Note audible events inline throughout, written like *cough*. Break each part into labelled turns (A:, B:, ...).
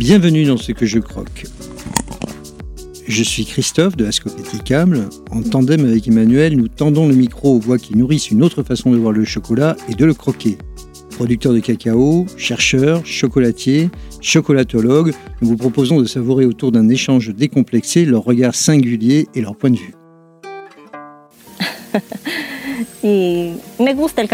A: Bienvenue dans ce que je croque. Je suis Christophe de Ascopéticable. En tandem avec Emmanuel, nous tendons le micro aux voix qui nourrissent une autre façon de voir le chocolat et de le croquer. Producteurs de cacao, chercheurs, chocolatiers, chocolatologues, nous vous proposons de savourer autour d'un échange décomplexé leur regard singulier et leur point de vue. *laughs*
B: me gusta el.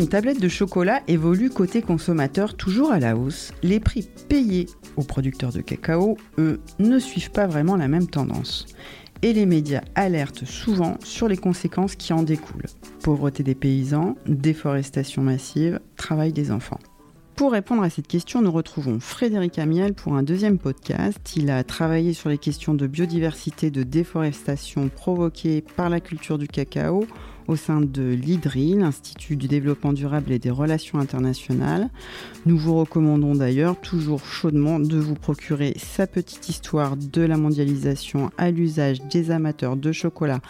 C: D'une tablette de chocolat évolue côté consommateur toujours à la hausse, les prix payés aux producteurs de cacao, eux, ne suivent pas vraiment la même tendance. Et les médias alertent souvent sur les conséquences qui en découlent. Pauvreté des paysans, déforestation massive, travail des enfants. Pour répondre à cette question, nous retrouvons Frédéric Amiel pour un deuxième podcast. Il a travaillé sur les questions de biodiversité, de déforestation provoquées par la culture du cacao au sein de l'IDRI, l'Institut du développement durable et des relations internationales. Nous vous recommandons d'ailleurs toujours chaudement de vous procurer sa petite histoire de la mondialisation à l'usage des amateurs de chocolat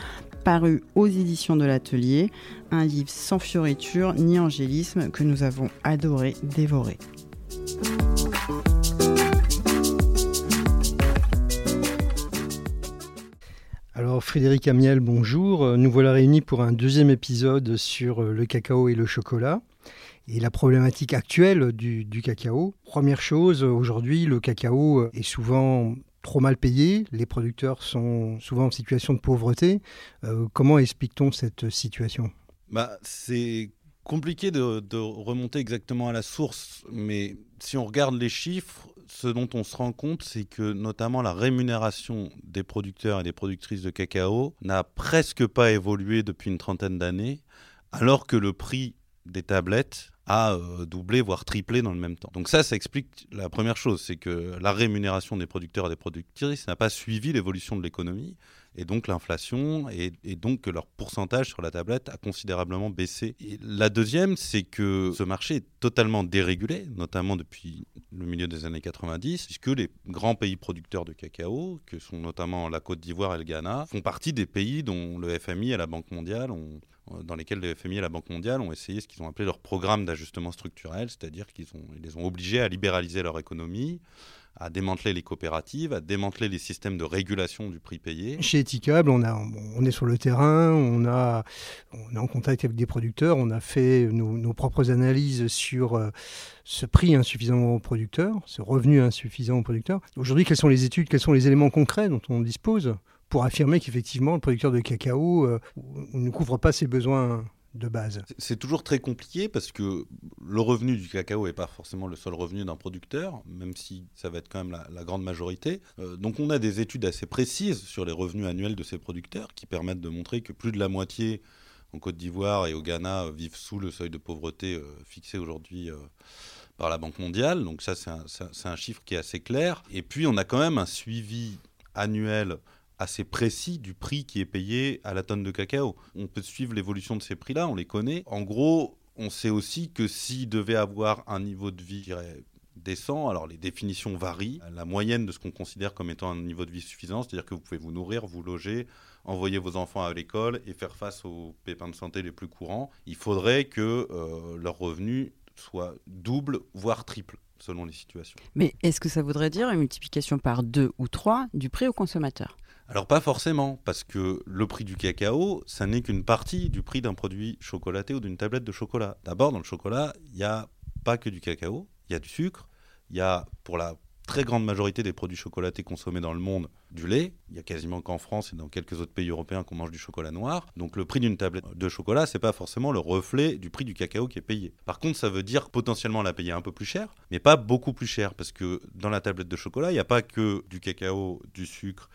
C: paru aux éditions de l'atelier, un livre sans fioriture ni angélisme que nous avons adoré dévorer.
A: Alors Frédéric Amiel, bonjour. Nous voilà réunis pour un deuxième épisode sur le cacao et le chocolat et la problématique actuelle du, cacao. Première chose, aujourd'hui, le cacao est souvent trop mal payé, les producteurs sont souvent en situation de pauvreté. Euh, comment explique-t-on cette situation?
D: Bah, C'est compliqué de, remonter exactement à la source, mais si on regarde les chiffres, ce dont on se rend compte, c'est que notamment la rémunération des producteurs et des productrices de cacao n'a presque pas évolué depuis une trentaine d'années, alors que le prix des tablettes a euh, doublé, voire triplé dans le même temps. Donc ça, ça explique la première chose, c'est que la rémunération des producteurs et des productrices n'a pas suivi l'évolution de l'économie et donc l'inflation, et, donc que leur pourcentage sur la tablette a considérablement baissé. La deuxième, c'est que ce marché est totalement dérégulé, notamment depuis le milieu des années 90, puisque les grands pays producteurs de cacao, que sont notamment la Côte d'Ivoire et le Ghana, font partie des pays dont le FMI et la Banque mondiale ont, dans lesquels le FMI et la Banque mondiale ont essayé ce qu'ils ont appelé leur programme d'ajustement structurel, c'est-à-dire qu'ils les ont obligés à libéraliser leur économie, à démanteler les coopératives, à démanteler les systèmes de régulation du prix payé.
A: Chez Etikable, on, est sur le terrain, on est en contact avec des producteurs, on a fait nos, propres analyses sur euh, ce prix insuffisant aux producteurs, ce revenu insuffisant aux producteurs. Aujourd'hui, quelles sont les études, quels sont les éléments concrets dont on dispose pour affirmer qu'effectivement le producteur de cacao euh, ne couvre pas ses besoins de base
D: C'est toujours très compliqué parce que le revenu du cacao n'est pas forcément le seul revenu d'un producteur, même si ça va être quand même la, grande majorité. Euh, donc on a des études assez précises sur les revenus annuels de ces producteurs qui permettent de montrer que plus de la moitié en Côte d'Ivoire et au Ghana euh, vivent sous le seuil de pauvreté euh, fixé aujourd'hui par la Banque mondiale. Donc ça c'est un chiffre qui est assez clair. Et puis on a quand même un suivi annuel assez précis du prix qui est payé à la tonne de cacao. On peut suivre l'évolution de ces prix-là, on les connaît. En gros, on sait aussi que s'il devait avoir un niveau de vie, décent, alors les définitions varient. La moyenne de ce qu'on considère comme étant un niveau de vie suffisant, c'est-à-dire que vous pouvez vous nourrir, vous loger, envoyer vos enfants à l'école et faire face aux pépins de santé les plus courants, il faudrait que euh, leur revenu soit double, voire triple selon les situations.
C: Mais est-ce que ça voudrait dire une multiplication par deux ou trois du prix au consommateur?
D: Alors pas forcément, parce que le prix du cacao, ça n'est qu'une partie du prix d'un produit chocolaté ou d'une tablette de chocolat. D'abord, dans le chocolat, il n'y a pas que du cacao, il y a du sucre, il y a pour la très grande majorité des produits chocolatés consommés dans le monde du lait. Il y a quasiment qu'en France et dans quelques autres pays européens qu'on mange du chocolat noir. Donc le prix d'une tablette de chocolat, c'est pas forcément le reflet du prix du cacao qui est payé. Par contre, ça veut dire potentiellement la payer un peu plus cher, mais pas beaucoup plus cher parce que dans la tablette de chocolat, il n'y a pas que du cacao, du sucre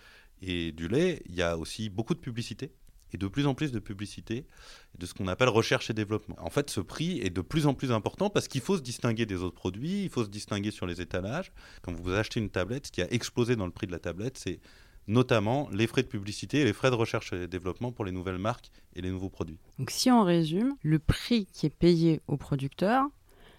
D: et du lait, il y a aussi beaucoup de publicité et de plus en plus de publicité de ce qu'on appelle recherche et développement. En fait, ce prix est de plus en plus important parce qu'il faut se distinguer des autres produits, il faut se distinguer sur les étalages. Quand vous achetez une tablette, ce qui a explosé dans le prix de la tablette, c'est notamment les frais de publicité et les frais de recherche et développement pour les nouvelles marques et les nouveaux produits.
C: Donc si on résume, le prix qui est payé aux producteurs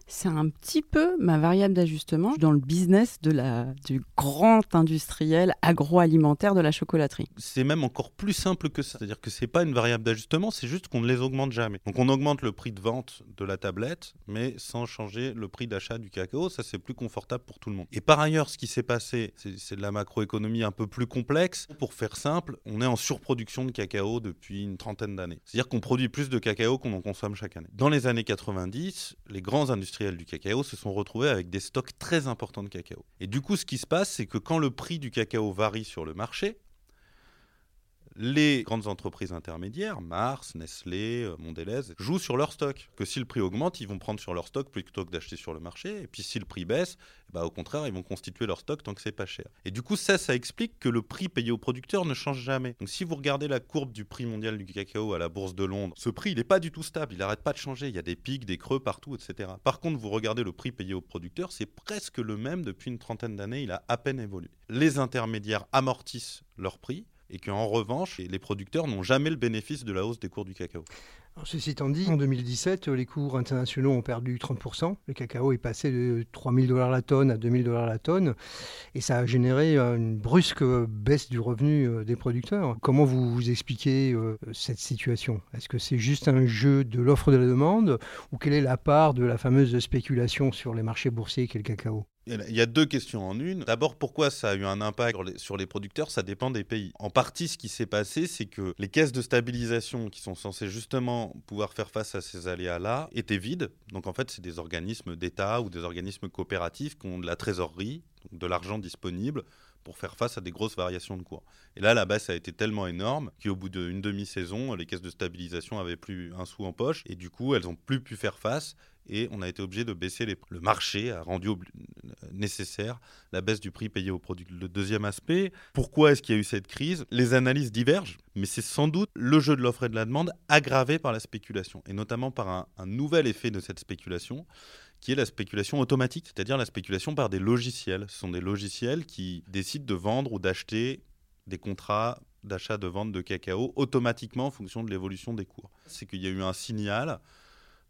C: C'est un petit peu ma variable d'ajustement dans le business de la, du grand industriel agroalimentaire de la chocolaterie.
D: C'est même encore plus simple que ça. C'est-à-dire que c'est pas une variable d'ajustement, c'est juste qu'on ne les augmente jamais. Donc on augmente le prix de vente de la tablette, mais sans changer le prix d'achat du cacao. Ça, c'est plus confortable pour tout le monde. Et par ailleurs, ce qui s'est passé, c'est de la macroéconomie un peu plus complexe. Pour faire simple, on est en surproduction de cacao depuis une trentaine d'années. C'est-à-dire qu'on produit plus de cacao qu'on en consomme chaque année. Dans les années 90, les grands industriels du cacao se sont retrouvés avec des stocks très importants de cacao. Et du coup, ce qui se passe, c'est que quand le prix du cacao varie sur le marché, les grandes entreprises intermédiaires, Mars, Nestlé, euh, Mondelez, jouent sur leur stock. Que si le prix augmente, ils vont prendre sur leur stock plutôt que d'acheter sur le marché. Et puis si le prix baisse, bah, au contraire, ils vont constituer leur stock tant que c'est pas cher. Et du coup, ça, ça explique que le prix payé aux producteurs ne change jamais. Donc si vous regardez la courbe du prix mondial du cacao à la bourse de Londres, ce prix, n'est pas du tout stable. Il n'arrête pas de changer. Il y a des pics, des creux partout, etc. Par contre, vous regardez le prix payé aux producteurs, c'est presque le même depuis une trentaine d'années. Il a à peine évolué. Les intermédiaires amortissent leur prix et qu'en revanche, les producteurs n'ont jamais le bénéfice de la hausse des cours du cacao.
A: ceci étant dit, en 2017, les cours internationaux ont perdu 30%. Le cacao est passé de 3000 dollars la tonne à 2000 dollars la tonne. Et ça a généré une brusque baisse du revenu euh, des producteurs. Comment vous, expliquez euh, cette situation? Est-ce que c'est juste un jeu de l'offre de la demande? Ou quelle est la part de la fameuse spéculation sur les marchés boursiers qu'est le cacao?
D: Il y a deux questions en une. D'abord, pourquoi ça a eu un impact sur les producteurs? Ça dépend des pays. En partie, ce qui s'est passé, c'est que les caisses de stabilisation qui sont censées justement pouvoir faire face à ces aléas-là étaient vides. Donc en fait, c'est des organismes d'État ou des organismes coopératifs qui ont de la trésorerie, de l'argent disponible pour faire face à des grosses variations de cours. Et là, la baisse a été tellement énorme qu'au bout d'une demi-saison, les caisses de stabilisation avaient plus un sou en poche et du coup, elles n'ont plus pu faire face et on a été obligé de baisser les... le marché a rendu nécessaire la baisse du prix payé aux produits. Le deuxième aspect, pourquoi est-ce qu'il y a eu cette crise? Les analyses divergent, mais c'est sans doute le jeu de l'offre et de la demande aggravé par la spéculation, et notamment par un, un nouvel effet de cette spéculation, qui est la spéculation automatique, c'est-à-dire la spéculation par des logiciels. Ce sont des logiciels qui décident de vendre ou d'acheter des contrats d'achat de vente de cacao automatiquement en fonction de l'évolution des cours. C'est qu'il y a eu un signal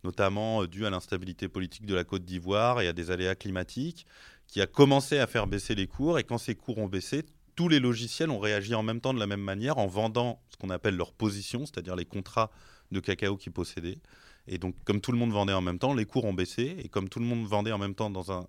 D: notamment euh, dû à l'instabilité politique de la Côte d'Ivoire et à des aléas climatiques, qui a commencé à faire baisser les cours. Et quand ces cours ont baissé, tous les logiciels ont réagi en même temps de la même manière en vendant ce qu'on appelle leur position, c'est-à-dire les contrats de cacao qu'ils possédaient. Et donc, comme tout le monde vendait en même temps, les cours ont baissé. Et comme tout le monde vendait en même temps dans un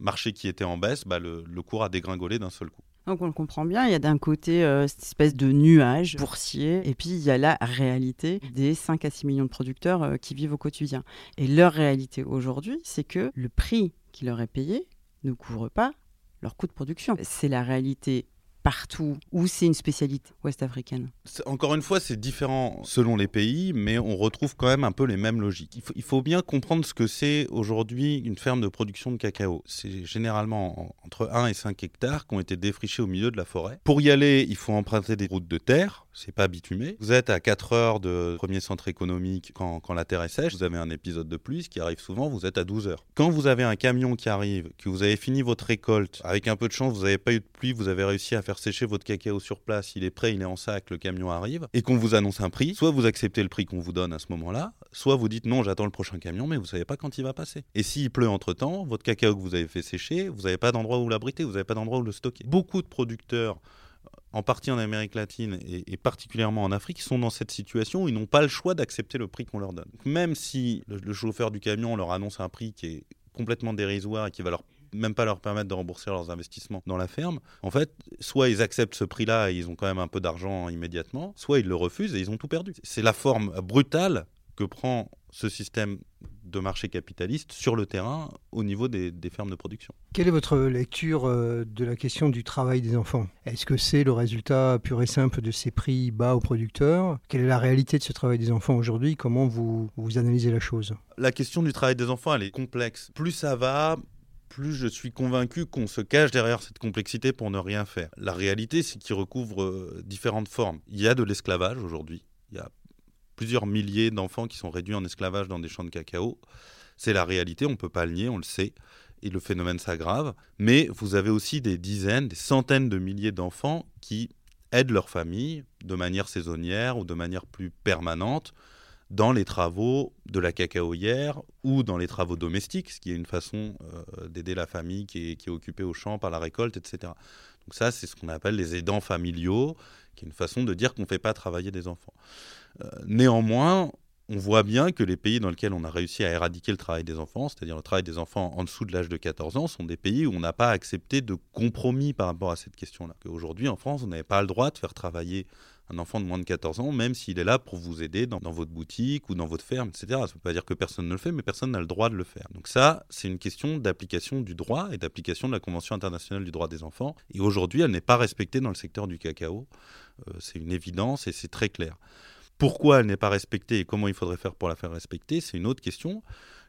D: marché qui était en baisse, bah, le, le cours a dégringolé d'un seul coup.
C: Donc on le comprend bien, il y a d'un côté euh, cette espèce de nuage boursier, et puis il y a la réalité des 5 à 6 millions de producteurs euh, qui vivent au quotidien. Et leur réalité aujourd'hui, c'est que le prix qui leur est payé ne couvre pas leur coût de production. C'est la réalité partout ou c'est une spécialité ouest-africaine
D: Encore une fois, c'est différent selon les pays, mais on retrouve quand même un peu les mêmes logiques. Il faut, bien comprendre ce que c'est aujourd'hui une ferme de production de cacao. C'est généralement entre 1 et 5 hectares qui ont été défrichés au milieu de la forêt. Pour y aller, il faut emprunter des routes de terre, c'est pas bitumé. Vous êtes à 4 heures de premier centre économique quand, quand la terre est sèche, vous avez un épisode de pluie, ce qui arrive souvent, vous êtes à 12 heures. Quand vous avez un camion qui arrive, que vous avez fini votre récolte, avec un peu de chance, vous n'avez pas eu de pluie, vous avez réussi à faire sécher votre cacao sur place, il est prêt, il est en sac, le camion arrive, et qu'on vous annonce un prix, soit vous acceptez le prix qu'on vous donne à ce moment-là, soit vous dites non, j'attends le prochain camion, mais vous savez pas quand il va passer. Et s'il pleut entre-temps, votre cacao que vous avez fait sécher, vous n'avez pas d'endroit où l'abriter, vous n'avez pas d'endroit où le stocker. Beaucoup de producteurs en partie en Amérique latine et, particulièrement en Afrique, sont dans cette situation où ils n'ont pas le choix d'accepter le prix qu'on leur donne. Même si le, chauffeur du camion leur annonce un prix qui est complètement dérisoire et qui va leur même pas leur permettre de rembourser leurs investissements dans la ferme, en fait, soit ils acceptent ce prix-là et ils ont quand même un peu d'argent immédiatement, soit ils le refusent et ils ont tout perdu. C'est la forme brutale que prend ce système de marché capitaliste sur le terrain au niveau des, des, fermes de production.
A: Quelle est votre lecture euh, de la question du travail des enfants? Est-ce que c'est le résultat pur et simple de ces prix bas aux producteurs? Quelle est la réalité de ce travail des enfants aujourd'hui? Comment vous, vous analysez la chose?
D: La question du travail des enfants, elle est complexe. Plus ça va, plus je suis convaincu qu'on se cache derrière cette complexité pour ne rien faire. La réalité, c'est qu'il recouvre euh, différentes formes. Il y a de l'esclavage aujourd'hui. Il y a plusieurs milliers d'enfants qui sont réduits en esclavage dans des champs de cacao. C'est la réalité, on ne peut pas le nier, on le sait. Et le phénomène s'aggrave. Mais vous avez aussi des dizaines, des centaines de milliers d'enfants qui aident leur famille de manière saisonnière ou de manière plus permanente dans les travaux de la cacaoyère ou dans les travaux domestiques, ce qui est une façon euh, d'aider la famille qui est, occupée au champ par la récolte, etc. Donc ça, c'est ce qu'on appelle les aidants familiaux, qui est une façon de dire qu'on ne fait pas travailler des enfants. Euh, néanmoins, on voit bien que les pays dans lesquels on a réussi à éradiquer le travail des enfants, c'est-à-dire le travail des enfants en dessous de l'âge de 14 ans, sont des pays où on n'a pas accepté de compromis par rapport à cette question-là. Aujourd'hui, en France, vous n'avez pas le droit de faire travailler un enfant de moins de 14 ans, même s'il est là pour vous aider dans, votre boutique ou dans votre ferme, etc. Ça ne veut pas dire que personne ne le fait, mais personne n'a le droit de le faire. Donc ça, c'est une question d'application du droit et d'application de la Convention internationale du droit des enfants. Et aujourd'hui, elle n'est pas respectée dans le secteur du cacao. Euh, c'est une évidence et c'est très clair. Pourquoi elle n'est pas respectée et comment il faudrait faire pour la faire respecter, c'est une autre question.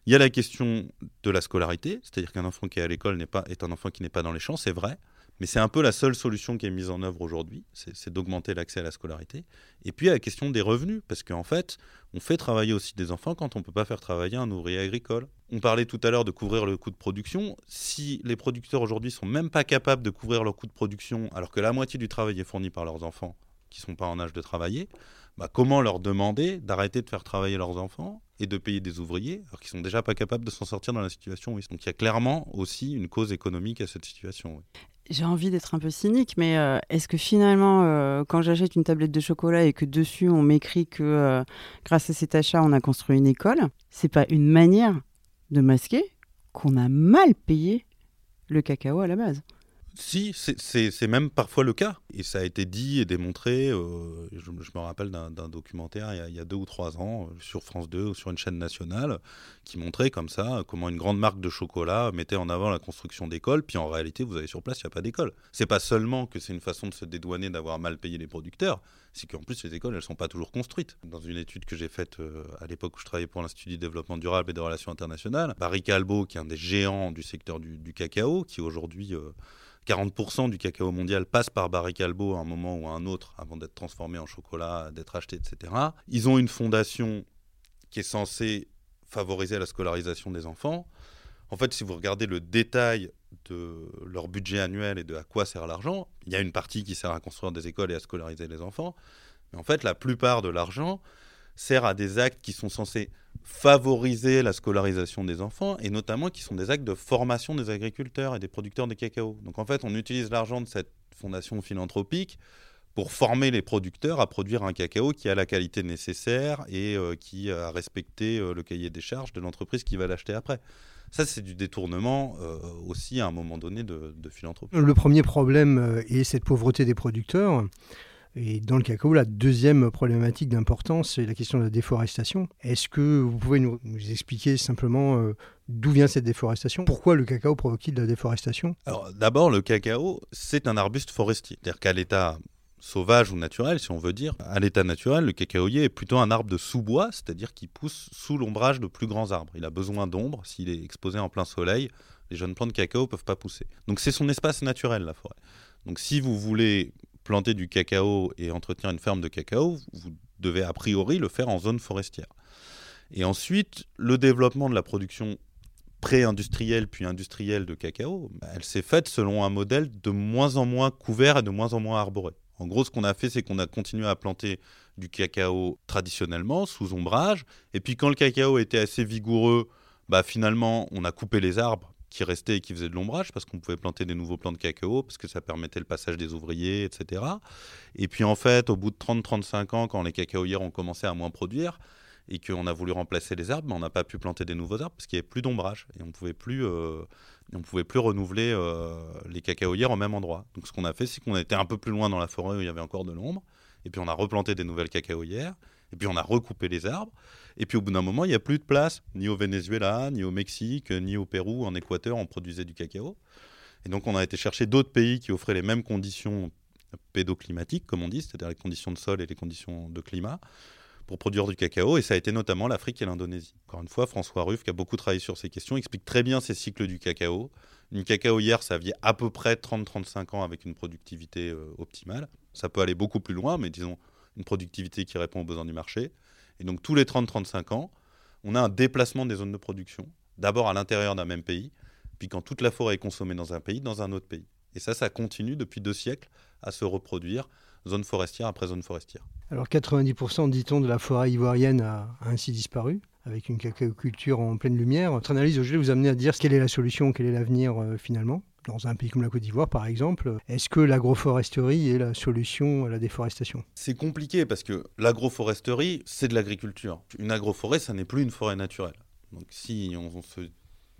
D: Il y a la question de la scolarité, c'est-à-dire qu'un enfant qui est à l'école n'est pas, est un enfant qui n'est pas dans les champs, c'est vrai, mais c'est un peu la seule solution qui est mise en œuvre aujourd'hui, c'est d'augmenter l'accès à la scolarité. Et puis a la question des revenus, parce qu'en fait, on fait travailler aussi des enfants quand on ne peut pas faire travailler un ouvrier agricole. On parlait tout à l'heure de couvrir le coût de production. Si les producteurs aujourd'hui sont même pas capables de couvrir leur coût de production, alors que la moitié du travail est fourni par leurs enfants qui ne sont pas en âge de travailler, bah, comment leur demander d'arrêter de faire travailler leurs enfants et de payer des ouvriers alors qu'ils sont déjà pas capables de s'en sortir dans la situation Donc il y a clairement aussi une cause économique à cette situation.
C: J'ai envie d'être un peu cynique, mais euh, est-ce que finalement, euh, quand j'achète une tablette de chocolat et que dessus on m'écrit que euh, grâce à cet achat on a construit une école, c'est pas une manière de masquer qu'on a mal payé le cacao à la base?
D: Si, c'est même parfois le cas. Et ça a été dit et démontré. Euh, je, me rappelle d'un documentaire il y, a, deux ou trois ans euh, sur France 2 ou sur une chaîne nationale qui montrait comme ça comment une grande marque de chocolat mettait en avant la construction d'écoles. Puis en réalité, vous allez sur place, il n'y a pas d'école. C'est pas seulement que c'est une façon de se dédouaner d'avoir mal payé les producteurs, c'est qu'en plus les écoles, elles sont pas toujours construites. Dans une étude que j'ai faite euh, à l'époque où je travaillais pour l'Institut du développement durable et des relations internationales, Barry Calbo, qui est un des géants du secteur du, cacao, qui aujourd'hui 40% du cacao mondial passe par Barry Calbo à un moment ou à un autre avant d'être transformé en chocolat, d'être acheté, etc. Ils ont une fondation qui est censée favoriser la scolarisation des enfants. En fait, si vous regardez le détail de leur budget annuel et de à quoi sert l'argent, il y a une partie qui sert à construire des écoles et à scolariser les enfants. Mais en fait, la plupart de l'argent sert à des actes qui sont censés favoriser la scolarisation des enfants et notamment qui sont des actes de formation des agriculteurs et des producteurs de cacao. Donc en fait, on utilise l'argent de cette fondation philanthropique pour former les producteurs à produire un cacao qui a la qualité nécessaire et euh, qui a respecté euh, le cahier des charges de l'entreprise qui va l'acheter après. Ça, c'est du détournement euh, aussi à un moment donné de, de philanthropie.
A: Le premier problème est cette pauvreté des producteurs. Et dans le cacao, la deuxième problématique d'importance, c'est la question de la déforestation. Est-ce que vous pouvez nous, expliquer simplement euh, d'où vient cette déforestation? Pourquoi le cacao provoque-t-il de la déforestation?
D: Alors d'abord, le cacao, c'est un arbuste forestier. C'est-à-dire qu'à l'état sauvage ou naturel, si on veut dire, à l'état naturel, le cacaoyer est plutôt un arbre de sous-bois, c'est-à-dire qu'il pousse sous l'ombrage de plus grands arbres. Il a besoin d'ombre. S'il est exposé en plein soleil, les jeunes plantes de cacao ne peuvent pas pousser. Donc c'est son espace naturel, la forêt. Donc si vous voulez planter du cacao et entretenir une ferme de cacao, vous devez a priori le faire en zone forestière. Et ensuite, le développement de la production pré-industrielle puis industrielle de cacao, bah, elle s'est faite selon un modèle de moins en moins couvert et de moins en moins arboré. En gros, ce qu'on a fait, c'est qu'on a continué à planter du cacao traditionnellement, sous ombrage, et puis quand le cacao était assez vigoureux, bah, finalement, on a coupé les arbres qui restait et qui faisait de l'ombrage parce qu'on pouvait planter des nouveaux plants de cacao parce que ça permettait le passage des ouvriers, etc. Et puis en fait, au bout de 30-35 ans, quand les cacaoyères ont commencé à moins produire et qu'on a voulu remplacer les arbres, ben, on n'a pas pu planter des nouveaux arbres parce qu'il n'y avait plus d'ombrage et on pouvait plus, euh, on pouvait plus renouveler euh, les cacaoyères au même endroit. Donc ce qu'on a fait, c'est qu'on était un peu plus loin dans la forêt où il y avait encore de l'ombre et puis on a replanté des nouvelles cacaoyères et puis on a recoupé les arbres. Et puis au bout d'un moment, il n'y a plus de place, ni au Venezuela, ni au Mexique, ni au Pérou, en Équateur, on produisait du cacao. Et donc on a été chercher d'autres pays qui offraient les mêmes conditions pédoclimatiques, comme on dit, c'est-à-dire les conditions de sol et les conditions de climat, pour produire du cacao. Et ça a été notamment l'Afrique et l'Indonésie. Encore une fois, François Ruff, qui a beaucoup travaillé sur ces questions, explique très bien ces cycles du cacao. Une cacaoyère, ça vit à peu près 30-35 ans avec une productivité euh, optimale. Ça peut aller beaucoup plus loin, mais disons une productivité qui répond aux besoins du marché. Et donc tous les 30-35 ans, on a un déplacement des zones de production, d'abord à l'intérieur d'un même pays, puis quand toute la forêt est consommée dans un pays, dans un autre pays. Et ça, ça continue depuis deux siècles à se reproduire, zone forestière après zone forestière.
A: Alors 90% dit-on de la forêt ivoirienne a, ainsi disparu avec une cacaoculture en pleine lumière. Votre analyse aujourd'hui vous amener à dire quelle est la solution, quel est l'avenir euh, finalement? Dans un pays comme la Côte d'Ivoire, par exemple, est-ce que l'agroforesterie est la solution à la déforestation?
D: C'est compliqué parce que l'agroforesterie, c'est de l'agriculture. Une agroforêt, ça n'est plus une forêt naturelle. Donc si on, se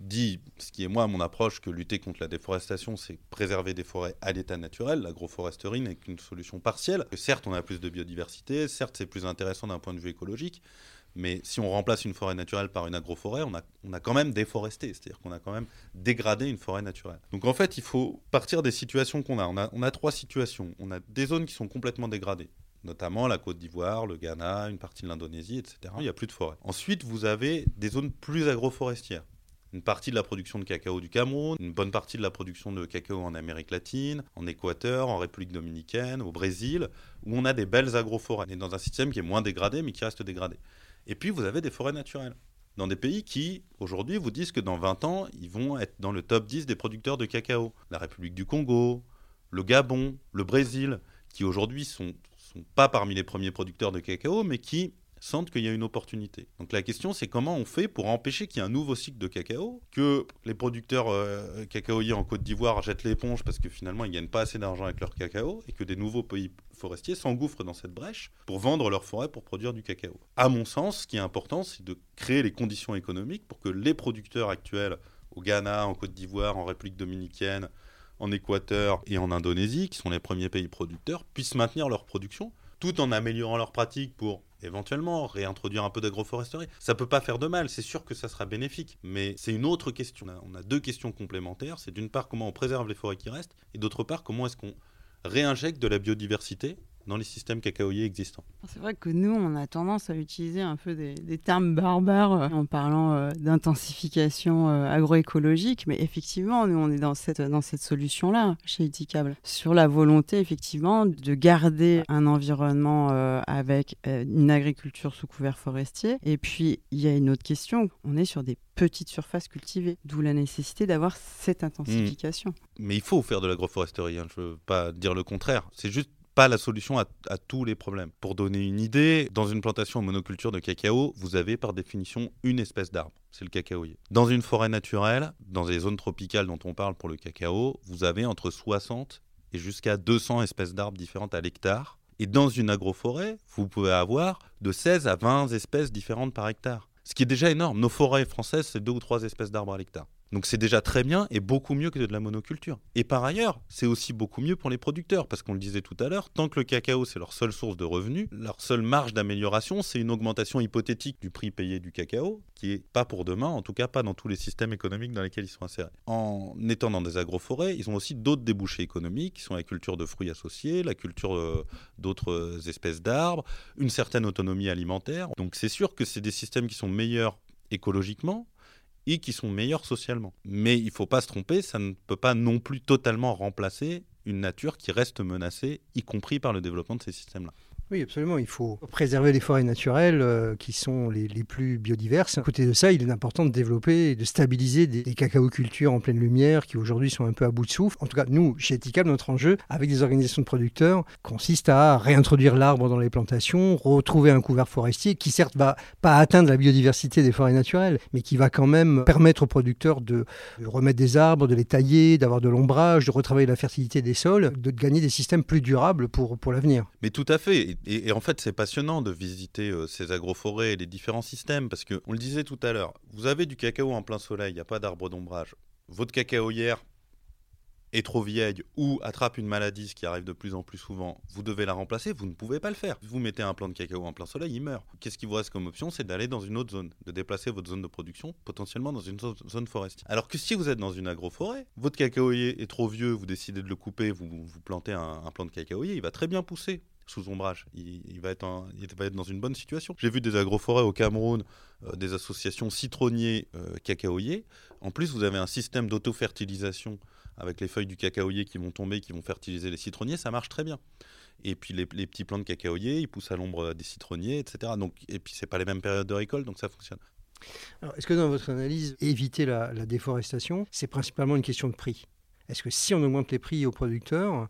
D: dit, ce qui est moi mon approche, que lutter contre la déforestation, c'est préserver des forêts à l'état naturel. L'agroforesterie n'est qu'une solution partielle. Certes, on a plus de biodiversité, certes, c'est plus intéressant d'un point de vue écologique, mais si on remplace une forêt naturelle par une agroforêt, on a, on a quand même déforesté, c'est-à-dire qu'on a quand même dégradé une forêt naturelle. Donc en fait, il faut partir des situations qu'on a. On, a. on a trois situations. On a des zones qui sont complètement dégradées notamment la Côte d'Ivoire, le Ghana, une partie de l'Indonésie, etc. Il n'y a plus de forêt. Ensuite, vous avez des zones plus agroforestières une partie de la production de cacao du Cameroun, une bonne partie de la production de cacao en Amérique latine, en Équateur, en République dominicaine, au Brésil, où on a des belles agroforêts. On est dans un système qui est moins dégradé, mais qui reste dégradé. Et puis, vous avez des forêts naturelles. Dans des pays qui, aujourd'hui, vous disent que dans 20 ans, ils vont être dans le top 10 des producteurs de cacao. La République du Congo, le Gabon, le Brésil, qui aujourd'hui sont, sont pas parmi les premiers producteurs de cacao, mais qui sentent qu'il y a une opportunité. Donc la question, c'est comment on fait pour empêcher qu'il y ait un nouveau cycle de cacao, que les producteurs euh, cacaoyers en Côte d'Ivoire jettent l'éponge parce que finalement ils gagnent pas assez d'argent avec leur cacao, et que des nouveaux pays forestiers s'engouffrent dans cette brèche pour vendre leur forêt pour produire du cacao. À mon sens, ce qui est important, c'est de créer les conditions économiques pour que les producteurs actuels au Ghana, en Côte d'Ivoire, en République dominicaine, en Équateur et en Indonésie, qui sont les premiers pays producteurs, puissent maintenir leur production tout en améliorant leurs pratiques pour éventuellement réintroduire un peu d'agroforesterie. Ça peut pas faire de mal, c'est sûr que ça sera bénéfique, mais c'est une autre question. On a deux questions complémentaires. C'est d'une part comment on préserve les forêts qui restent, et d'autre part comment est-ce qu'on réinjecte de la biodiversité dans les systèmes cacaoyers existants.
C: C'est vrai que nous, on a tendance à utiliser un peu des, termes barbares euh, en parlant euh, d'intensification euh, agroécologique, mais effectivement, nous, on est dans cette, dans cette solution-là chez Eticable, sur la volonté, effectivement, de garder un environnement avec une agriculture sous couvert forestier. Et puis, il y a une autre question, on est sur des petites surfaces cultivées, d'où la nécessité d'avoir cette intensification.
D: Mmh. Mais il faut faire de l'agroforesterie, hein, je ne veux pas dire le contraire. C'est juste pas la solution à, tous les problèmes. Pour donner une idée, dans une plantation en monoculture de cacao, vous avez par définition une espèce d'arbre, c'est le cacaoyer. Dans une forêt naturelle, dans les zones tropicales dont on parle pour le cacao, vous avez entre 60 et jusqu'à 200 espèces d'arbres différentes à l'hectare. Et dans une agroforêt, vous pouvez avoir de 16 à 20 espèces différentes par hectare. Ce qui est déjà énorme. Nos forêts françaises, c'est deux ou trois espèces d'arbres à l'hectare. Donc c'est déjà très bien et beaucoup mieux que de la monoculture. Et par ailleurs, c'est aussi beaucoup mieux pour les producteurs, parce qu'on le disait tout à l'heure, tant que le cacao c'est leur seule source de revenus, leur seule marge d'amélioration, c'est une augmentation hypothétique du prix payé du cacao, qui est pas pour demain, en tout cas pas dans tous les systèmes économiques dans lesquels ils sont insérés. En étant dans des agroforêts, ils ont aussi d'autres débouchés économiques, qui sont la culture de fruits associés, la culture euh, d'autres espèces d'arbres, une certaine autonomie alimentaire. Donc c'est sûr que c'est des systèmes qui sont meilleurs écologiquement, et qui sont meilleurs socialement. Mais il ne faut pas se tromper, ça ne peut pas non plus totalement remplacer une nature qui reste menacée, y compris par le développement de ces systèmes-là.
A: Oui, absolument. Il faut préserver les forêts naturelles euh, qui sont les, plus biodiverses. À côté de ça, il est important de développer et de stabiliser des, des cacaocultures en pleine lumière qui aujourd'hui sont un peu à bout de souffle. En tout cas, nous, chez Eticab, notre enjeu avec des organisations de producteurs consiste à réintroduire l'arbre dans les plantations, retrouver un couvert forestier qui certes va pas atteindre la biodiversité des forêts naturelles, mais qui va quand même permettre aux producteurs de, remettre des arbres, de les tailler, d'avoir de l'ombrage, de retravailler la fertilité des sols, de gagner des systèmes plus durables pour, pour l'avenir.
D: Mais tout à fait. Et, en fait, c'est passionnant de visiter euh, ces agroforêts et les différents systèmes parce que, on le disait tout à l'heure, vous avez du cacao en plein soleil, il n'y a pas d'arbre d'ombrage. Votre cacaoyère est trop vieille ou attrape une maladie, ce qui arrive de plus en plus souvent, vous devez la remplacer, vous ne pouvez pas le faire. Vous mettez un plant de cacao en plein soleil, il meurt. Qu'est-ce qui vous reste comme option C'est d'aller dans une autre zone, de déplacer votre zone de production potentiellement dans une zone forestière. Alors que si vous êtes dans une agroforêt, votre cacaoyer est trop vieux, vous décidez de le couper, vous, vous plantez un, un plant de cacaoyer, il va très bien pousser sous ombrage. Il, va être dans une bonne situation. J'ai vu des agroforêts au Cameroun, euh, des associations citronniers, euh. En plus, vous avez un système d'auto-fertilisation avec les feuilles du cacaoyer qui vont tomber, qui vont fertiliser les citronniers. Ça marche très bien. Et puis les, petits plants de cacaoyer, ils poussent à l'ombre des citronniers, etc. Donc, et puis c'est pas les mêmes périodes de récolte, donc ça fonctionne.
A: Est-ce que dans votre analyse, éviter la déforestation, c'est principalement une question de prix? Est-ce que si on augmente les prix aux producteurs,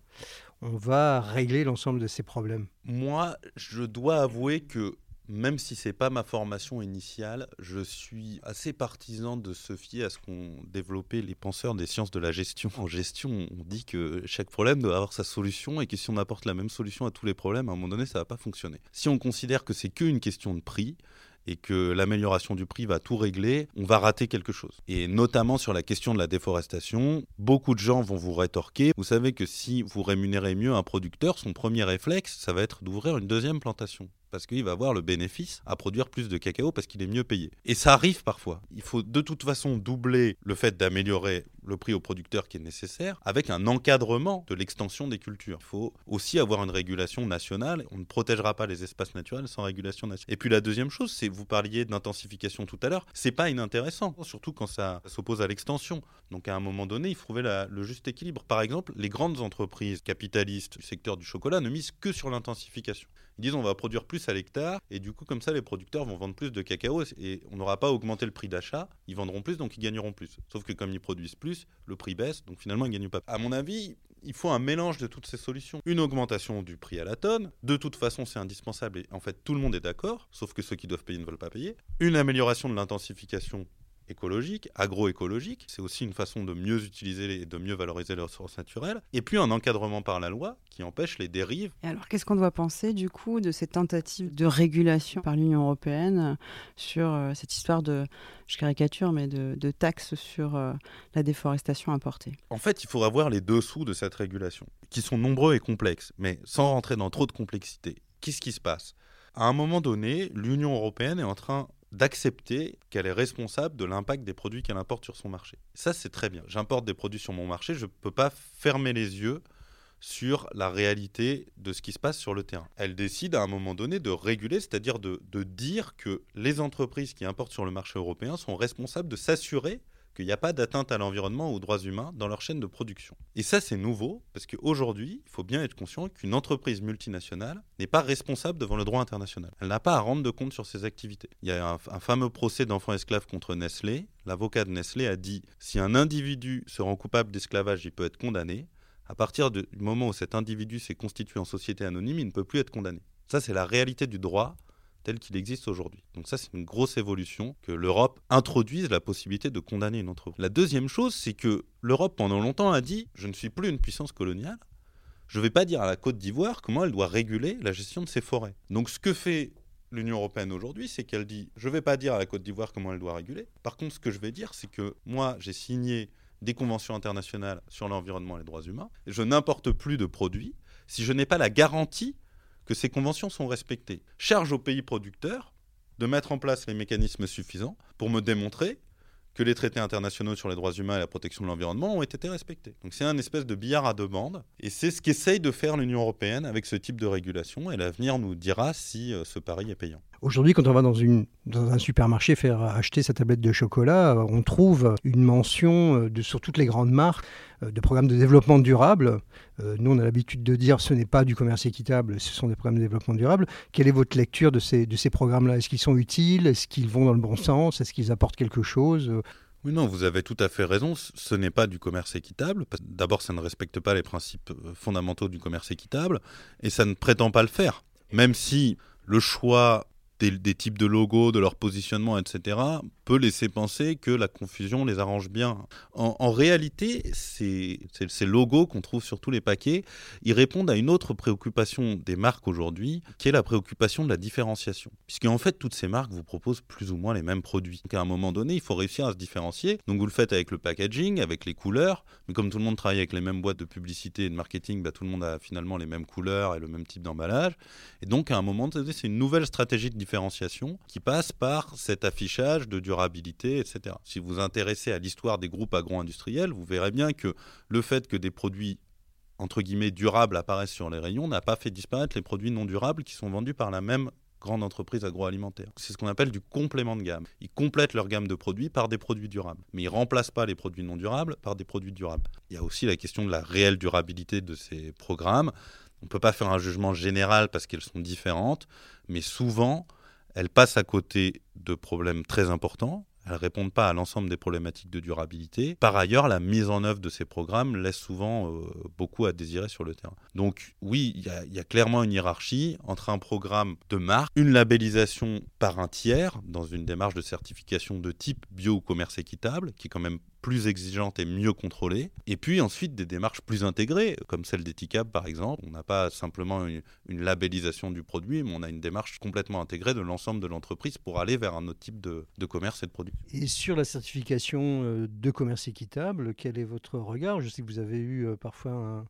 A: on va régler l'ensemble de ces problèmes
D: Moi, je dois avouer que même si c'est pas ma formation initiale, je suis assez partisan de se fier à ce qu'ont développé les penseurs des sciences de la gestion. En gestion, on dit que chaque problème doit avoir sa solution et que si on apporte la même solution à tous les problèmes, à un moment donné, ça va pas fonctionner. Si on considère que c'est qu'une question de prix, et que l'amélioration du prix va tout régler, on va rater quelque chose. Et notamment sur la question de la déforestation, beaucoup de gens vont vous rétorquer. Vous savez que si vous rémunérez mieux un producteur, son premier réflexe, ça va être d'ouvrir une deuxième plantation parce qu'il va avoir le bénéfice à produire plus de cacao parce qu'il est mieux payé. Et ça arrive parfois. Il faut de toute façon doubler le fait d'améliorer le prix au producteur qui est nécessaire avec un encadrement de l'extension des cultures. Il faut aussi avoir une régulation nationale. On ne protégera pas les espaces naturels sans régulation nationale. Et puis la deuxième chose, c'est vous parliez d'intensification tout à l'heure, c'est pas inintéressant, surtout quand ça s'oppose à l'extension. Donc à un moment donné, il faut trouver le juste équilibre. Par exemple, les grandes entreprises capitalistes du secteur du chocolat ne misent que sur l'intensification. Ils disent on va produire plus à l'hectare et du coup comme ça les producteurs vont vendre plus de cacao et on n'aura pas augmenté le prix d'achat, ils vendront plus donc ils gagneront plus. Sauf que comme ils produisent plus, le prix baisse donc finalement ils gagnent pas. À mon avis, il faut un mélange de toutes ces solutions. Une augmentation du prix à la tonne, de toute façon c'est indispensable et en fait tout le monde est d'accord, sauf que ceux qui doivent payer ne veulent pas payer. Une amélioration de l'intensification écologique, agroécologique. C'est aussi une façon de mieux utiliser et de mieux valoriser les ressources naturelles. Et puis un encadrement par la loi qui empêche les dérives.
C: Et alors qu'est-ce qu'on doit penser du coup de ces tentatives de régulation par l'Union européenne sur euh, cette histoire de, je caricature, mais de, de taxes sur euh, la déforestation importée?
D: En fait, il faudra voir les dessous de cette régulation, qui sont nombreux et complexes, mais sans rentrer dans trop de complexité. Qu'est-ce qui se passe? À un moment donné, l'Union européenne est en train d'accepter qu'elle est responsable de l'impact des produits qu'elle importe sur son marché. Ça, c'est très bien. J'importe des produits sur mon marché, je ne peux pas fermer les yeux sur la réalité de ce qui se passe sur le terrain. Elle décide à un moment donné de réguler, c'est-à-dire de, de, dire que les entreprises qui importent sur le marché européen sont responsables de s'assurer qu'il n'y a pas d'atteinte à l'environnement ou aux droits humains dans leur chaîne de production. Et ça, c'est nouveau, parce qu'aujourd'hui, il faut bien être conscient qu'une entreprise multinationale n'est pas responsable devant le droit international. Elle n'a pas à rendre de compte sur ses activités. Il y a un, un fameux procès d'enfants esclaves contre Nestlé. L'avocat de Nestlé a dit, si un individu se rend coupable d'esclavage, il peut être condamné. À partir du moment où cet individu s'est constitué en société anonyme, il ne peut plus être condamné. Ça, c'est la réalité du droit tel qu'il existe aujourd'hui. Donc ça, c'est une grosse évolution que l'Europe introduise la possibilité de condamner une entreprise. La deuxième chose, c'est que l'Europe, pendant longtemps, a dit, je ne suis plus une puissance coloniale, je ne vais pas dire à la Côte d'Ivoire comment elle doit réguler la gestion de ses forêts. Donc ce que fait l'Union européenne aujourd'hui, c'est qu'elle dit, je ne vais pas dire à la Côte d'Ivoire comment elle doit réguler. Par contre, ce que je vais dire, c'est que moi, j'ai signé des conventions internationales sur l'environnement et les droits humains. Je n'importe plus de produits si je n'ai pas la garantie que ces conventions sont respectées. Charge aux pays producteurs de mettre en place les mécanismes suffisants pour me démontrer que les traités internationaux sur les droits humains et la protection de l'environnement ont été respectés. Donc c'est un espèce de billard à deux bandes, et c'est ce qu'essaye de faire l'Union européenne avec ce type de régulation, et l'avenir nous dira si euh, ce pari est payant.
A: Aujourd'hui, quand on va dans, un supermarché faire acheter sa tablette de chocolat, euh, on trouve une mention euh, sur toutes les grandes marques de programmes de développement durable. nous, on a l'habitude de dire ce n'est pas du commerce équitable, ce sont des programmes de développement durable. Quelle est votre lecture de ces, de ces programmes-là? Est-ce qu'ils sont utiles? Est-ce qu'ils vont dans le bon sens? Est-ce qu'ils apportent quelque chose?
D: Oui, non, vous avez tout à fait raison. Ce n'est pas du commerce équitable. D'abord, ça ne respecte pas les principes fondamentaux du commerce équitable et ça ne prétend pas le faire. Même si le choix des, types de logos, de leur positionnement, etc., peut laisser penser que la confusion les arrange bien. En, réalité, ces, ces, logos qu'on trouve sur tous les paquets, ils répondent à une autre préoccupation des marques aujourd'hui, qui est la préoccupation de la différenciation. Puisque en fait, toutes ces marques vous proposent plus ou moins les mêmes produits. Donc à un moment donné, il faut réussir à se différencier. Donc vous le faites avec le packaging, avec les couleurs, mais comme tout le monde travaille avec les mêmes boîtes de publicité et de marketing, bah, tout le monde a finalement les mêmes couleurs et le même type d'emballage. Et donc à un moment donné, c'est une nouvelle stratégie de différenciation différenciation qui passe par cet affichage de durabilité, etc. Si vous vous intéressez à l'histoire des groupes agro-industriels, vous verrez bien que le fait que des produits entre guillemets durables apparaissent sur les rayons n'a pas fait disparaître les produits non durables qui sont vendus par la même grande entreprise agroalimentaire. C'est ce qu'on appelle du complément de gamme. Ils complètent leur gamme de produits par des produits durables, mais ils remplacent pas les produits non durables par des produits durables. Il y a aussi la question de la réelle durabilité de ces programmes. On ne peut pas faire un jugement général parce qu'elles sont différentes, mais souvent, elle passe à côté de problèmes très importants. elles répondent pas à l'ensemble des problématiques de durabilité. Par ailleurs, la mise en œuvre de ces programmes laisse souvent euh, beaucoup à désirer sur le terrain. Donc oui, il y, a clairement une hiérarchie entre un programme de marque, une labellisation par un tiers dans une démarche de certification de type bio ou commerce équitable, qui est quand même plus exigeante et mieux contrôlée. Et puis ensuite des démarches plus intégrées, comme celle d'Eticab par exemple. On n'a pas simplement une, labellisation du produit, mais on a une démarche complètement intégrée de l'ensemble de l'entreprise pour aller vers un autre type de, de, commerce et de produit.
A: Et sur la certification euh, de commerce équitable, quel est votre regard? Je sais que vous avez eu euh, parfois un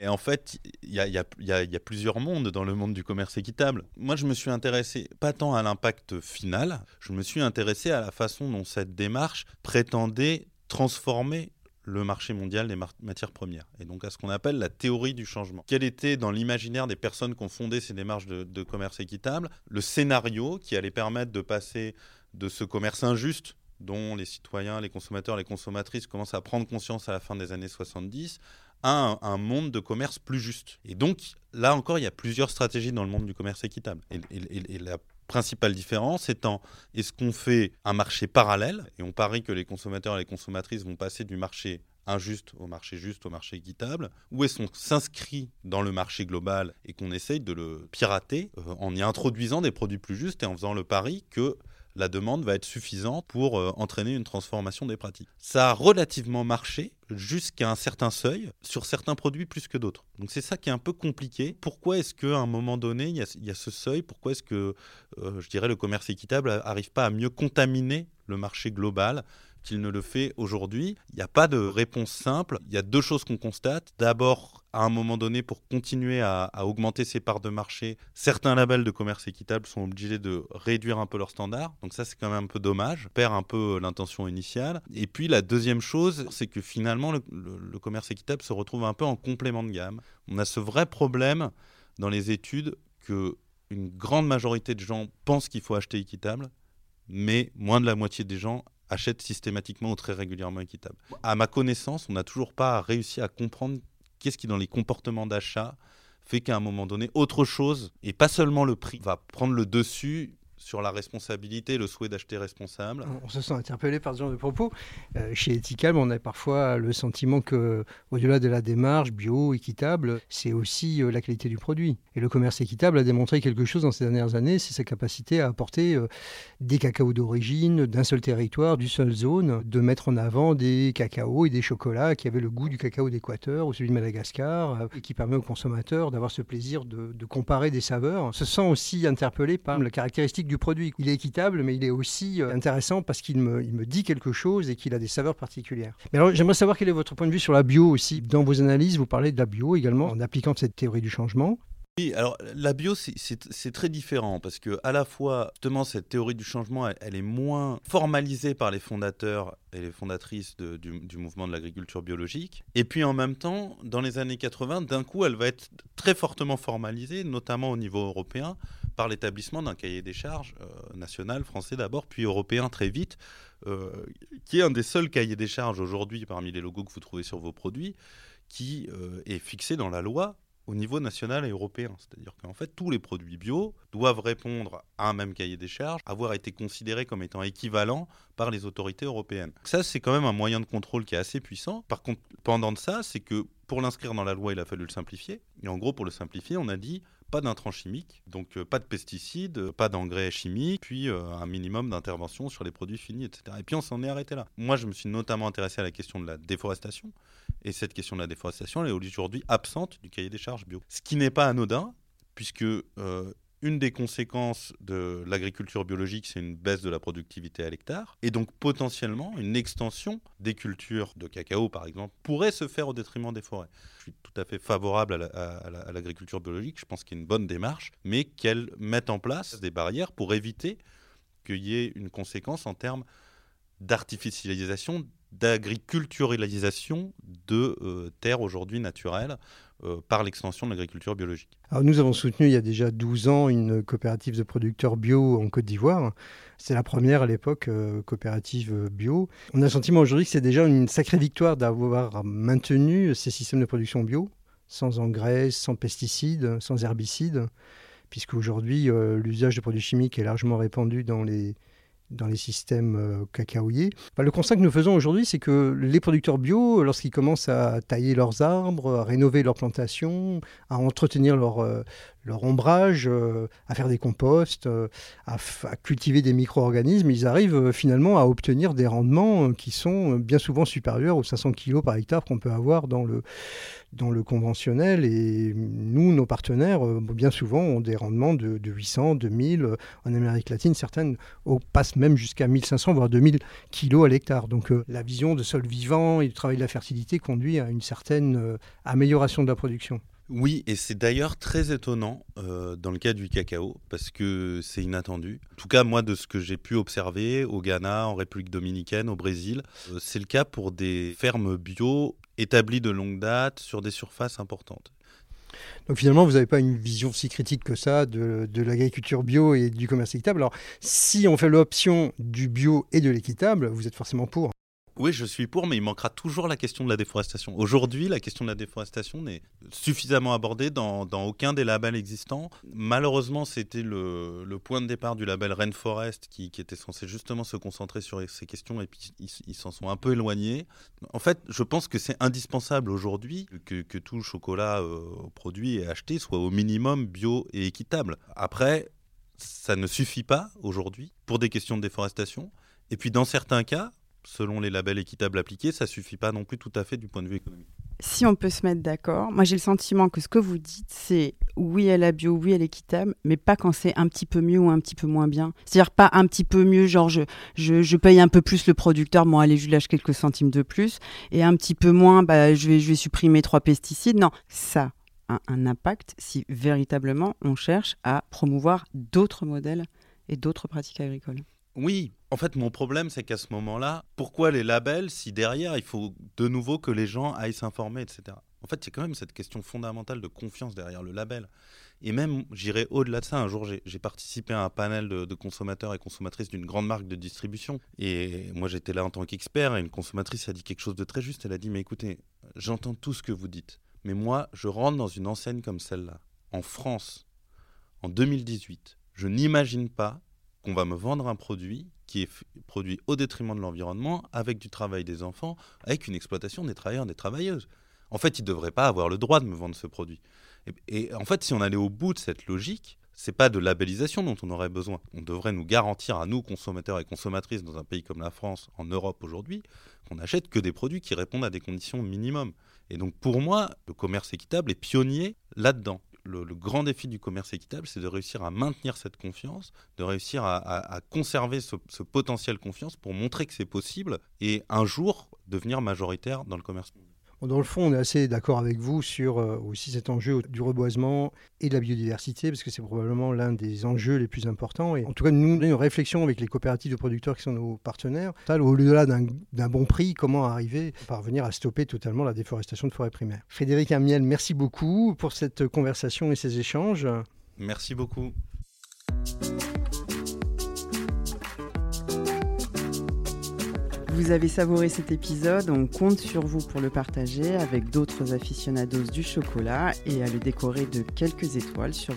D: Et en fait, il y a, plusieurs mondes dans le monde du commerce équitable. Moi, je me suis intéressé pas tant à l'impact final, je me suis intéressé à la façon dont cette démarche prétendait transformer le marché mondial des matières premières, et donc à ce qu'on appelle la théorie du changement. Quel était dans l'imaginaire des personnes qui ont fondé ces démarches de, de commerce équitable le scénario qui allait permettre de passer de ce commerce injuste dont les citoyens, les consommateurs, les consommatrices commencent à prendre conscience à la fin des années 70 à un, monde de commerce plus juste. Et donc, là encore, il y a plusieurs stratégies dans le monde du commerce équitable. Et, la principale différence étant, est-ce qu'on fait un marché parallèle, et on parie que les consommateurs et les consommatrices vont passer du marché injuste au marché juste, au marché équitable, ou est-ce qu'on s'inscrit dans le marché global et qu'on essaye de le pirater euh, en y introduisant des produits plus justes et en faisant le pari que la demande va être suffisante pour euh, entraîner une transformation des pratiques. Ça a relativement marché jusqu'à un certain seuil, sur certains produits plus que d'autres. Donc c'est ça qui est un peu compliqué. Pourquoi est-ce qu'à un moment donné, il y, a, ce seuil? Pourquoi est-ce que, euh, je dirais, le commerce équitable n'arrive pas à mieux contaminer le marché global qu'il ne le fait aujourd'hui. Il n'y a pas de réponse simple. Il y a deux choses qu'on constate. D'abord, à un moment donné, pour continuer à, augmenter ses parts de marché, certains labels de commerce équitable sont obligés de réduire un peu leurs standards. Donc ça, c'est quand même un peu dommage. perd un peu l'intention initiale. Et puis la deuxième chose, c'est que finalement, le, le commerce équitable se retrouve un peu en complément de gamme. On a ce vrai problème dans les études que une grande majorité de gens pensent qu'il faut acheter équitable, mais moins de la moitié des gens achètent systématiquement ou très régulièrement équitable. À ma connaissance, on n'a toujours pas réussi à comprendre qu'est-ce qui, dans les comportements d'achat, fait qu'à un moment donné, autre chose, et pas seulement le prix, va prendre le dessus sur la responsabilité, le souhait d'acheter responsable.
A: On se sent interpellé par ce genre de propos. Euh, chez Ethicalm, on a parfois le sentiment que, au-delà de la démarche bio, équitable, c'est aussi euh, la qualité du produit. Et le commerce équitable a démontré quelque chose dans ces dernières années, c'est sa capacité à apporter euh, des cacaos d'origine, d'un seul territoire, d'une seule zone, de mettre en avant des cacaos et des chocolats qui avaient le goût du cacao d'Équateur ou celui de Madagascar, et qui permet aux consommateurs d'avoir ce plaisir de, de comparer des saveurs. On se sent aussi interpellé par la caractéristique du produit. Il est équitable, mais il est aussi euh, intéressant parce qu'il me, dit quelque chose et qu'il a des saveurs particulières. Mais alors, j'aimerais savoir quel est votre point de vue sur la bio aussi. Dans vos analyses, vous parlez de la bio également en appliquant cette théorie du changement.
D: Oui, alors la bio, c'est très différent parce que à la fois, justement, cette théorie du changement, elle, est moins formalisée par les fondateurs et les fondatrices du, mouvement de l'agriculture biologique. Et puis en même temps, dans les années 80, d'un coup, elle va être très fortement formalisée, notamment au niveau européen, par l'établissement d'un cahier des charges euh, national, français d'abord, puis européen très vite, euh, qui est un des seuls cahiers des charges aujourd'hui parmi les logos que vous trouvez sur vos produits, qui euh, est fixé dans la loi au niveau national et européen. C'est-à-dire qu'en fait, tous les produits bio doivent répondre à un même cahier des charges, avoir été considérés comme étant équivalents par les autorités européennes. Ça, c'est quand même un moyen de contrôle qui est assez puissant. Par contre, pendant de ça, c'est que pour l'inscrire dans la loi, il a fallu le simplifier. Et en gros, pour le simplifier, on a dit pas d'intrants chimiques, donc euh, pas de pesticides, pas d'engrais chimiques, puis euh, un minimum d'intervention sur les produits finis, etc. Et puis on s'en est arrêté là. Moi, je me suis notamment intéressé à la question de la déforestation, et cette question de la déforestation, elle est aujourd'hui absente du cahier des charges bio. Ce qui n'est pas anodin, puisque euh, une des conséquences de l'agriculture biologique, c'est une baisse de la productivité à l'hectare. Et donc potentiellement, une extension des cultures de cacao, par exemple, pourrait se faire au détriment des forêts. Je suis tout à fait favorable à l'agriculture biologique. Je pense qu'il y a une bonne démarche, mais qu'elle mette en place des barrières pour éviter qu'il y ait une conséquence en termes d'artificialisation, d'agriculturalisation de euh, terres aujourd'hui naturelles par l'extension de l'agriculture biologique.
A: Alors nous avons soutenu il y a déjà 12 ans une coopérative de producteurs bio en Côte d'Ivoire. C'est la première à l'époque euh, coopérative bio. On a le sentiment aujourd'hui que c'est déjà une sacrée victoire d'avoir maintenu ces systèmes de production bio, sans engrais, sans pesticides, sans herbicides, puisque aujourd'hui l'usage de produits chimiques est largement répandu dans les dans les systèmes euh, cacaoyers. le constat que nous faisons aujourd'hui, c'est que les producteurs bio, lorsqu'ils commencent à tailler leurs arbres, à rénover leurs plantations, à entretenir leur, euh, leur ombrage, euh, à faire des composts, à, cultiver des micro-organismes, ils arrivent finalement à obtenir des rendements qui sont bien souvent supérieurs aux 500 kg par hectare qu'on peut avoir dans le, dans le conventionnel. Et nous, nos partenaires, bien souvent, ont des rendements de, de 800, 2000. En Amérique latine, certaines passent même jusqu'à 1500 voire 2000 kilos à l'hectare. Donc euh, la vision de sol vivant et du travail de la fertilité conduit à une certaine euh, amélioration de la production.
D: Oui, et c'est d'ailleurs très étonnant euh, dans le cas du cacao, parce que c'est inattendu. En tout cas, moi, de ce que j'ai pu observer au Ghana, en République dominicaine, au Brésil, c'est le cas pour des fermes bio établies de longue date sur des surfaces importantes.
A: Donc finalement, vous n'avez pas une vision si critique que ça de, l'agriculture bio et du commerce équitable. Alors si on fait l'option du bio et de l'équitable, vous êtes forcément pour.
D: Oui, je suis pour, mais il manquera toujours la question de la déforestation. Aujourd'hui, la question de la déforestation n'est suffisamment abordée dans, aucun des labels existants. Malheureusement, c'était le, point de départ du label Rainforest qui, était censé justement se concentrer sur ces questions et puis ils s'en sont un peu éloignés. En fait, je pense que c'est indispensable aujourd'hui que, tout chocolat euh, produit et acheté soit au minimum bio et équitable. Après, ça ne suffit pas aujourd'hui pour des questions de déforestation. Et puis dans certains cas, selon les labels équitables appliqués, ça suffit pas non plus tout à fait du point de vue économique.
C: Si on peut se mettre d'accord, moi j'ai le sentiment que ce que vous dites, c'est oui à la bio, oui à l'équitable, mais pas quand c'est un petit peu mieux ou un petit peu moins bien. C'est-à-dire pas un petit peu mieux, genre je, je, paye un peu plus le producteur, bon allez, je lâche quelques centimes de plus, et un petit peu moins, bah, je, vais, je vais supprimer trois pesticides. Non, ça a un impact si véritablement on cherche à promouvoir d'autres modèles et d'autres pratiques agricoles.
D: Oui, en fait, mon problème, c'est qu'à ce moment-là, pourquoi les labels si derrière, il faut de nouveau que les gens aillent s'informer, etc. En fait, c'est quand même cette question fondamentale de confiance derrière le label. Et même, j'irai au-delà de ça. Un jour, j'ai participé à un panel de, de consommateurs et consommatrices d'une grande marque de distribution. Et moi, j'étais là en tant qu'expert. Et une consommatrice a dit quelque chose de très juste. Elle a dit Mais écoutez, j'entends tout ce que vous dites. Mais moi, je rentre dans une enseigne comme celle-là, en France, en 2018. Je n'imagine pas qu'on va me vendre un produit qui est produit au détriment de l'environnement, avec du travail des enfants, avec une exploitation des travailleurs des travailleuses. En fait, ils ne devraient pas avoir le droit de me vendre ce produit. Et, en fait, si on allait au bout de cette logique, c'est pas de labellisation dont on aurait besoin. On devrait nous garantir à nous, consommateurs et consommatrices, dans un pays comme la France, en Europe aujourd'hui, qu'on n'achète que des produits qui répondent à des conditions minimum. Et donc, pour moi, le commerce équitable est pionnier là-dedans le, grand défi du commerce équitable, c'est de réussir à maintenir cette confiance, de réussir à, conserver ce, ce, potentiel confiance pour montrer que c'est possible et un jour devenir majoritaire dans le commerce
A: dans le fond, on est assez d'accord avec vous sur euh, aussi cet enjeu du reboisement et de la biodiversité, parce que c'est probablement l'un des enjeux les plus importants. Et en tout cas, nous, on une réflexion avec les coopératives de producteurs qui sont nos partenaires. Au-delà d'un bon prix, comment arriver à parvenir à stopper totalement la déforestation de forêts primaires. Frédéric Amiel, merci beaucoup pour cette conversation et ces échanges.
D: Merci beaucoup.
C: Vous avez savouré cet épisode, on compte sur vous pour le partager avec d'autres aficionados du chocolat et à le décorer de quelques étoiles sur